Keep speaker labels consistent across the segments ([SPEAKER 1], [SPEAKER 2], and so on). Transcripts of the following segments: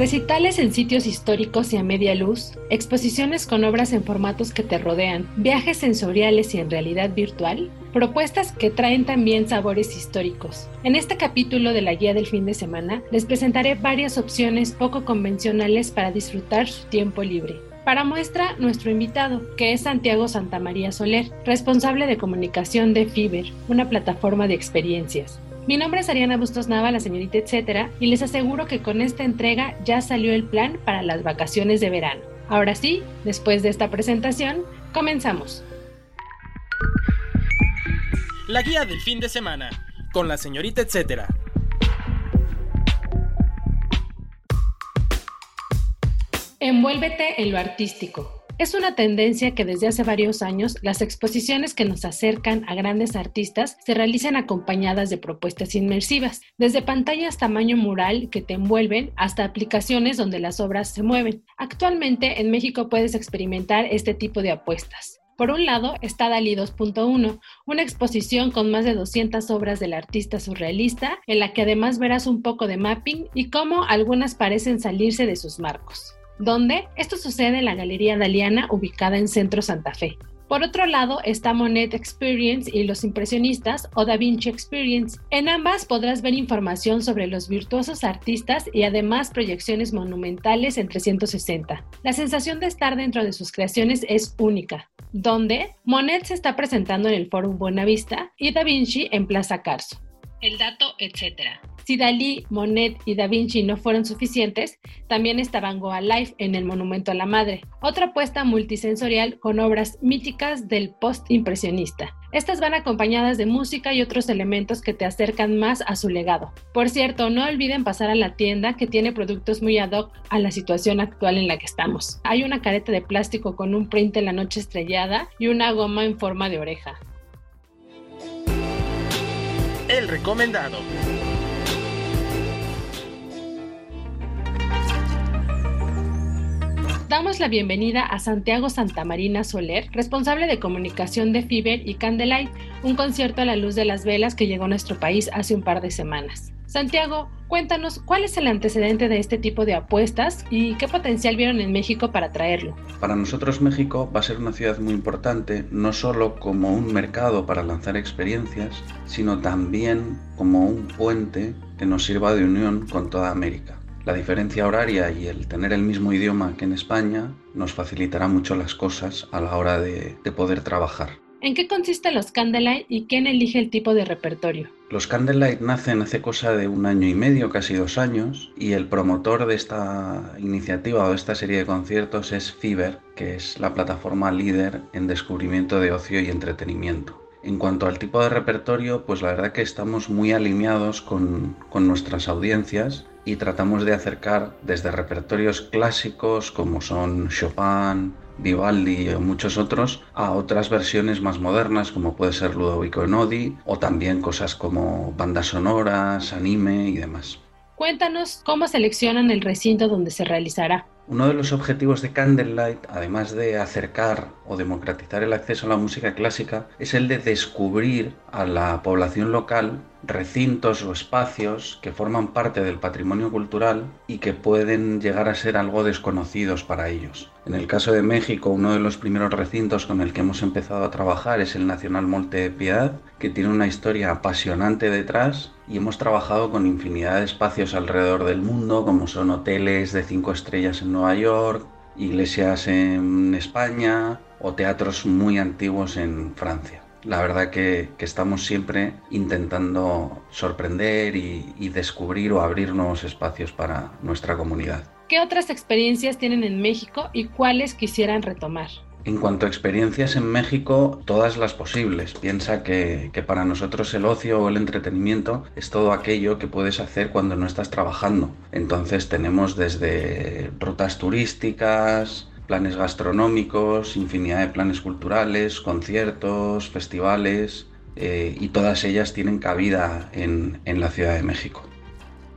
[SPEAKER 1] Recitales en sitios históricos y a media luz, exposiciones con obras en formatos que te rodean, viajes sensoriales y en realidad virtual, propuestas que traen también sabores históricos. En este capítulo de la guía del fin de semana les presentaré varias opciones poco convencionales para disfrutar su tiempo libre. Para muestra, nuestro invitado, que es Santiago Santamaría Soler, responsable de comunicación de Fiber, una plataforma de experiencias. Mi nombre es Ariana Bustos Nava, la señorita etcétera, y les aseguro que con esta entrega ya salió el plan para las vacaciones de verano. Ahora sí, después de esta presentación, comenzamos.
[SPEAKER 2] La guía del fin de semana, con la señorita etcétera.
[SPEAKER 1] Envuélvete en lo artístico. Es una tendencia que desde hace varios años las exposiciones que nos acercan a grandes artistas se realizan acompañadas de propuestas inmersivas, desde pantallas tamaño mural que te envuelven hasta aplicaciones donde las obras se mueven. Actualmente en México puedes experimentar este tipo de apuestas. Por un lado está Dalí 2.1, una exposición con más de 200 obras del artista surrealista, en la que además verás un poco de mapping y cómo algunas parecen salirse de sus marcos donde esto sucede en la Galería Daliana ubicada en Centro Santa Fe. Por otro lado está Monet Experience y los impresionistas o Da Vinci Experience. En ambas podrás ver información sobre los virtuosos artistas y además proyecciones monumentales en 360. La sensación de estar dentro de sus creaciones es única, donde Monet se está presentando en el Foro Buenavista y Da Vinci en Plaza Carso. El dato, etcétera. Si Dalí, Monet y Da Vinci no fueron suficientes, también estaban Goa Life en el Monumento a la Madre, otra apuesta multisensorial con obras míticas del post-impresionista. Estas van acompañadas de música y otros elementos que te acercan más a su legado. Por cierto, no olviden pasar a la tienda que tiene productos muy ad hoc a la situación actual en la que estamos. Hay una careta de plástico con un print en la noche estrellada y una goma en forma de oreja.
[SPEAKER 2] El recomendado.
[SPEAKER 1] Damos la bienvenida a Santiago Santamarina Soler, responsable de comunicación de Fiber y Candlelight, un concierto a la luz de las velas que llegó a nuestro país hace un par de semanas. Santiago, cuéntanos cuál es el antecedente de este tipo de apuestas y qué potencial vieron en México para traerlo.
[SPEAKER 3] Para nosotros México va a ser una ciudad muy importante, no solo como un mercado para lanzar experiencias, sino también como un puente que nos sirva de unión con toda América. La diferencia horaria y el tener el mismo idioma que en España nos facilitará mucho las cosas a la hora de, poder trabajar.
[SPEAKER 1] ¿En qué consisten los Candlelight y quién elige el tipo de repertorio?
[SPEAKER 3] Los Candlelight nacen hace cosa de un año y medio, casi dos años, y el promotor de esta iniciativa o de esta serie de conciertos es Fiverr, que es la plataforma líder en descubrimiento de ocio y entretenimiento. En cuanto al tipo de repertorio, pues la verdad que estamos muy alineados con, con nuestras audiencias y tratamos de acercar desde repertorios clásicos como son Chopin, Vivaldi o muchos otros a otras versiones más modernas como puede ser Ludovico Einaudi o también cosas como bandas sonoras, anime y demás.
[SPEAKER 1] Cuéntanos cómo seleccionan el recinto donde se realizará.
[SPEAKER 3] Uno de los objetivos de Candlelight, además de acercar o democratizar el acceso a la música clásica, es el de descubrir a la población local recintos o espacios que forman parte del patrimonio cultural y que pueden llegar a ser algo desconocidos para ellos. En el caso de México, uno de los primeros recintos con el que hemos empezado a trabajar es el Nacional Monte de Piedad, que tiene una historia apasionante detrás y hemos trabajado con infinidad de espacios alrededor del mundo, como son hoteles de cinco estrellas en Nueva York, iglesias en España o teatros muy antiguos en Francia la verdad que, estamos siempre intentando sorprender y, descubrir o abrir nuevos espacios para nuestra comunidad.
[SPEAKER 1] ¿Qué otras experiencias tienen en México y cuáles quisieran retomar?
[SPEAKER 3] En cuanto a experiencias en México, todas las posibles. Piensa que, que, para nosotros el ocio o el entretenimiento es todo aquello que puedes hacer cuando no estás trabajando. Entonces tenemos desde rutas turísticas, planes gastronómicos, infinidad de planes culturales, conciertos, festivales, eh, y todas ellas tienen cabida en, en la Ciudad de México.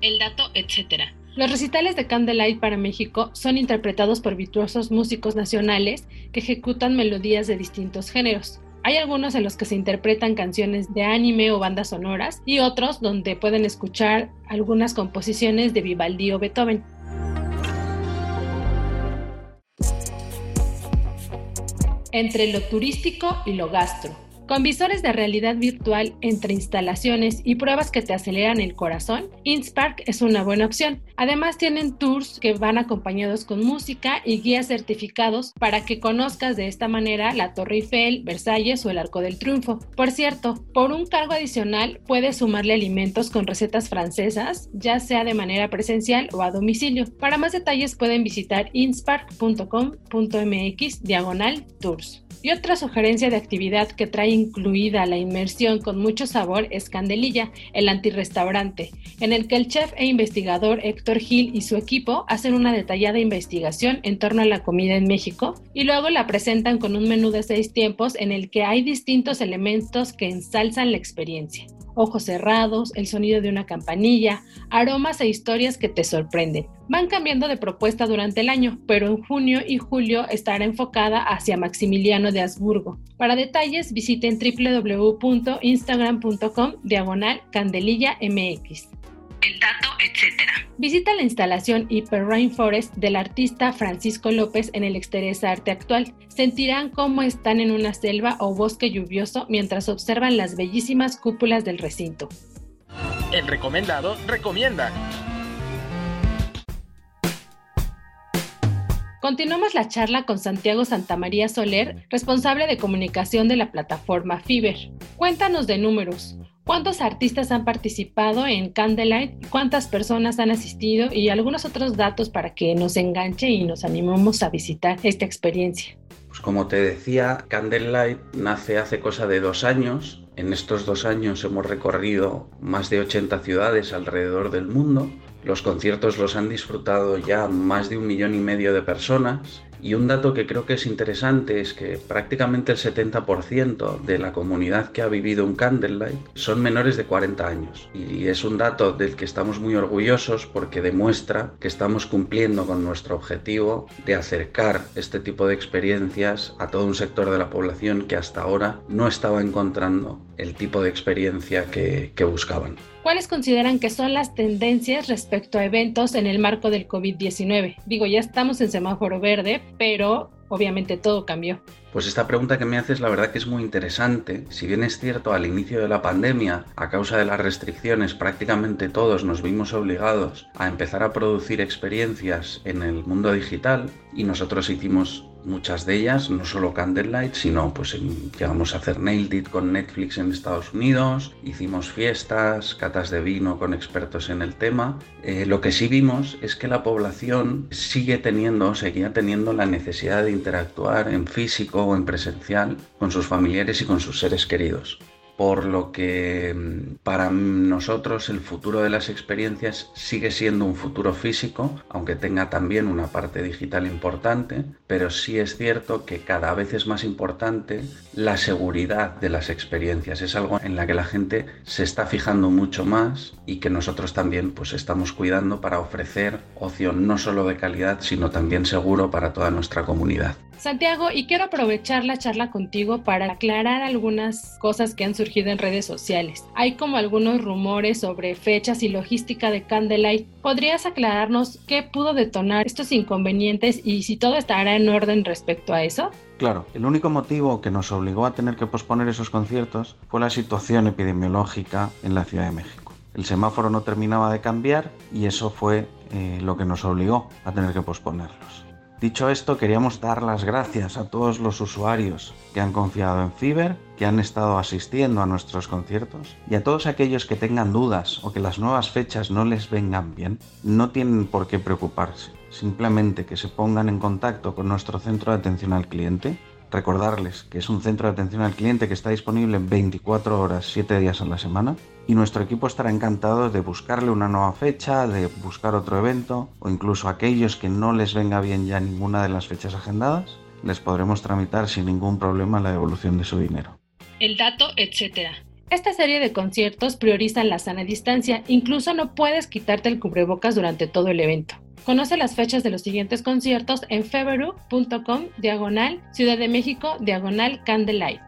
[SPEAKER 1] El dato, etcétera. Los recitales de Candlelight para México son interpretados por virtuosos músicos nacionales que ejecutan melodías de distintos géneros. Hay algunos en los que se interpretan canciones de anime o bandas sonoras y otros donde pueden escuchar algunas composiciones de Vivaldi o Beethoven. Entre lo turístico y lo gastro. Con visores de realidad virtual entre instalaciones y pruebas que te aceleran el corazón, Innspark es una buena opción. Además tienen tours que van acompañados con música y guías certificados para que conozcas de esta manera la Torre Eiffel, Versalles o el Arco del Triunfo. Por cierto, por un cargo adicional puedes sumarle alimentos con recetas francesas, ya sea de manera presencial o a domicilio. Para más detalles pueden visitar inspark.com.mx diagonal tours. Y otra sugerencia de actividad que trae incluida la inmersión con mucho sabor es Candelilla, el antirrestaurante, en el que el chef e investigador Héctor Gil y su equipo hacen una detallada investigación en torno a la comida en México y luego la presentan con un menú de seis tiempos en el que hay distintos elementos que ensalzan la experiencia ojos cerrados, el sonido de una campanilla, aromas e historias que te sorprenden. Van cambiando de propuesta durante el año, pero en junio y julio estará enfocada hacia Maximiliano de Habsburgo. Para detalles visiten www.instagram.com diagonal candelilla mx. El dato, etc. Visita la instalación Hyper Rainforest del artista Francisco López en el Exteresa Arte Actual. Sentirán cómo están en una selva o bosque lluvioso mientras observan las bellísimas cúpulas del recinto.
[SPEAKER 2] El recomendado recomienda.
[SPEAKER 1] Continuamos la charla con Santiago Santamaría Soler, responsable de comunicación de la plataforma Fiber. Cuéntanos de números. ¿Cuántos artistas han participado en Candlelight? ¿Cuántas personas han asistido? Y algunos otros datos para que nos enganche y nos animemos a visitar esta experiencia.
[SPEAKER 3] Pues como te decía, Candlelight nace hace cosa de dos años. En estos dos años hemos recorrido más de 80 ciudades alrededor del mundo. Los conciertos los han disfrutado ya más de un millón y medio de personas y un dato que creo que es interesante es que prácticamente el 70% de la comunidad que ha vivido un Candlelight son menores de 40 años. Y es un dato del que estamos muy orgullosos porque demuestra que estamos cumpliendo con nuestro objetivo de acercar este tipo de experiencias a todo un sector de la población que hasta ahora no estaba encontrando el tipo de experiencia que, que buscaban.
[SPEAKER 1] ¿Cuáles consideran que son las tendencias respecto a eventos en el marco del COVID-19? Digo, ya estamos en semáforo verde, pero obviamente todo cambió.
[SPEAKER 3] Pues esta pregunta que me haces la verdad que es muy interesante. Si bien es cierto, al inicio de la pandemia, a causa de las restricciones, prácticamente todos nos vimos obligados a empezar a producir experiencias en el mundo digital y nosotros hicimos muchas de ellas, no solo Candlelight, sino pues llegamos a hacer Nailed It con Netflix en Estados Unidos, hicimos fiestas, catas de vino con expertos en el tema. Eh, lo que sí vimos es que la población sigue teniendo, seguía teniendo la necesidad de interactuar en físico o en presencial con sus familiares y con sus seres queridos por lo que mm, para nosotros el futuro de las experiencias sigue siendo un futuro físico, aunque tenga también una parte digital importante, pero sí es cierto que cada vez es más importante la seguridad de las experiencias. Es algo en la que la gente se está fijando mucho más y que nosotros también pues estamos cuidando para ofrecer ocio no solo de calidad, sino también seguro para toda nuestra comunidad.
[SPEAKER 1] Santiago, y quiero aprovechar la charla contigo para aclarar algunas cosas que han surgido en redes sociales. Hay como algunos rumores sobre fechas y logística de Candlelight. ¿Podrías aclararnos qué pudo detonar estos inconvenientes y si todo estará en orden respecto a eso?
[SPEAKER 3] Claro, el único motivo que nos obligó a tener que posponer esos conciertos fue la situación epidemiológica en la Ciudad de México. El semáforo no terminaba de cambiar y eso fue eh, lo que nos obligó a tener que posponerlos. Dicho esto, queríamos dar las gracias a todos los usuarios que han confiado en Fiverr, que han estado asistiendo a nuestros conciertos y a todos aquellos que tengan dudas o que las nuevas fechas no les vengan bien, no tienen por qué preocuparse. Simplemente que se pongan en contacto con nuestro centro de atención al cliente Recordarles que es un centro de atención al cliente que está disponible 24 horas, 7 días a la semana y nuestro equipo estará encantado de buscarle una nueva fecha, de buscar otro evento o incluso aquellos que no les venga bien ya ninguna de las fechas agendadas, les podremos tramitar sin ningún problema la devolución de su dinero.
[SPEAKER 1] El dato, etc. Esta serie de conciertos priorizan la sana distancia, incluso no puedes quitarte el cubrebocas durante todo el evento. Conoce las fechas de los siguientes conciertos en feveru.com diagonal Ciudad de México diagonal Candlelight.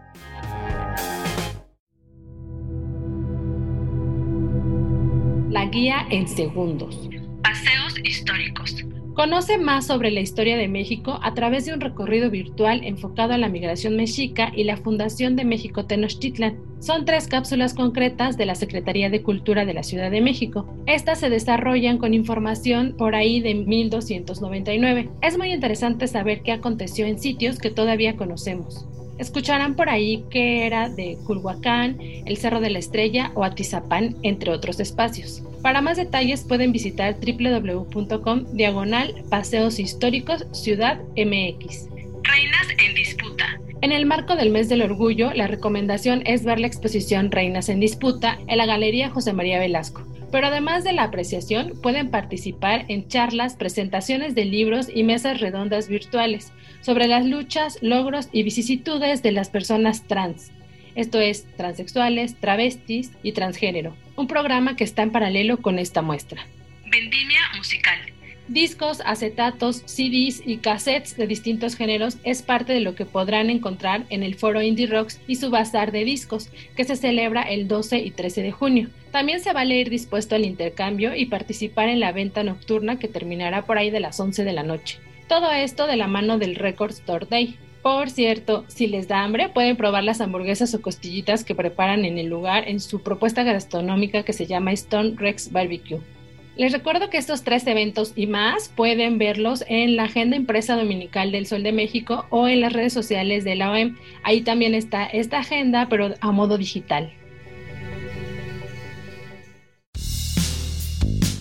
[SPEAKER 1] La guía en segundos. Paseos históricos. Conoce más sobre la historia de México a través de un recorrido virtual enfocado a la migración mexica y la Fundación de México Tenochtitlan. Son tres cápsulas concretas de la Secretaría de Cultura de la Ciudad de México. Estas se desarrollan con información por ahí de 1299. Es muy interesante saber qué aconteció en sitios que todavía conocemos. Escucharán por ahí que era de Culhuacán, el Cerro de la Estrella o Atizapán, entre otros espacios. Para más detalles pueden visitar www.com diagonal Paseos Históricos Ciudad MX. Reinas en disputa. En el marco del mes del orgullo, la recomendación es ver la exposición Reinas en disputa en la Galería José María Velasco. Pero además de la apreciación, pueden participar en charlas, presentaciones de libros y mesas redondas virtuales sobre las luchas, logros y vicisitudes de las personas trans esto es transexuales, travestis y transgénero, un programa que está en paralelo con esta muestra. Vendimia musical. Discos, acetatos, CDs y cassettes de distintos géneros es parte de lo que podrán encontrar en el foro Indie Rocks y su bazar de discos, que se celebra el 12 y 13 de junio. También se vale ir dispuesto al intercambio y participar en la venta nocturna que terminará por ahí de las 11 de la noche. Todo esto de la mano del Record Store Day, por cierto, si les da hambre, pueden probar las hamburguesas o costillitas que preparan en el lugar en su propuesta gastronómica que se llama Stone Rex Barbecue. Les recuerdo que estos tres eventos y más pueden verlos en la agenda impresa dominical del Sol de México o en las redes sociales de la OEM. Ahí también está esta agenda, pero a modo digital.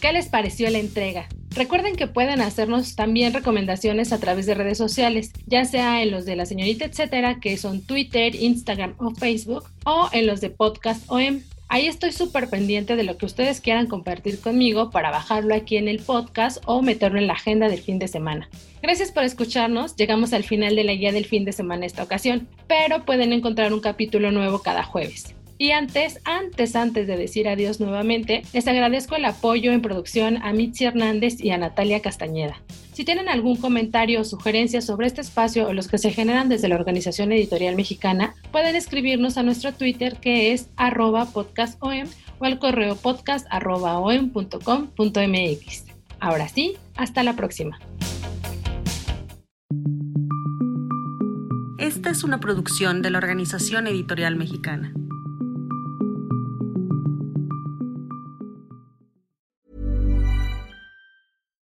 [SPEAKER 1] ¿Qué les pareció la entrega? Recuerden que pueden hacernos también recomendaciones a través de redes sociales, ya sea en los de la señorita etcétera, que son Twitter, Instagram o Facebook, o en los de Podcast OM. Ahí estoy súper pendiente de lo que ustedes quieran compartir conmigo para bajarlo aquí en el podcast o meterlo en la agenda del fin de semana. Gracias por escucharnos, llegamos al final de la guía del fin de semana esta ocasión, pero pueden encontrar un capítulo nuevo cada jueves. Y antes, antes, antes de decir adiós nuevamente, les agradezco el apoyo en producción a Mitzi Hernández y a Natalia Castañeda. Si tienen algún comentario o sugerencia sobre este espacio o los que se generan desde la Organización Editorial Mexicana, pueden escribirnos a nuestro Twitter que es arroba podcastom o al correo podcast Ahora sí, hasta la próxima.
[SPEAKER 4] Esta es una producción de la Organización Editorial Mexicana.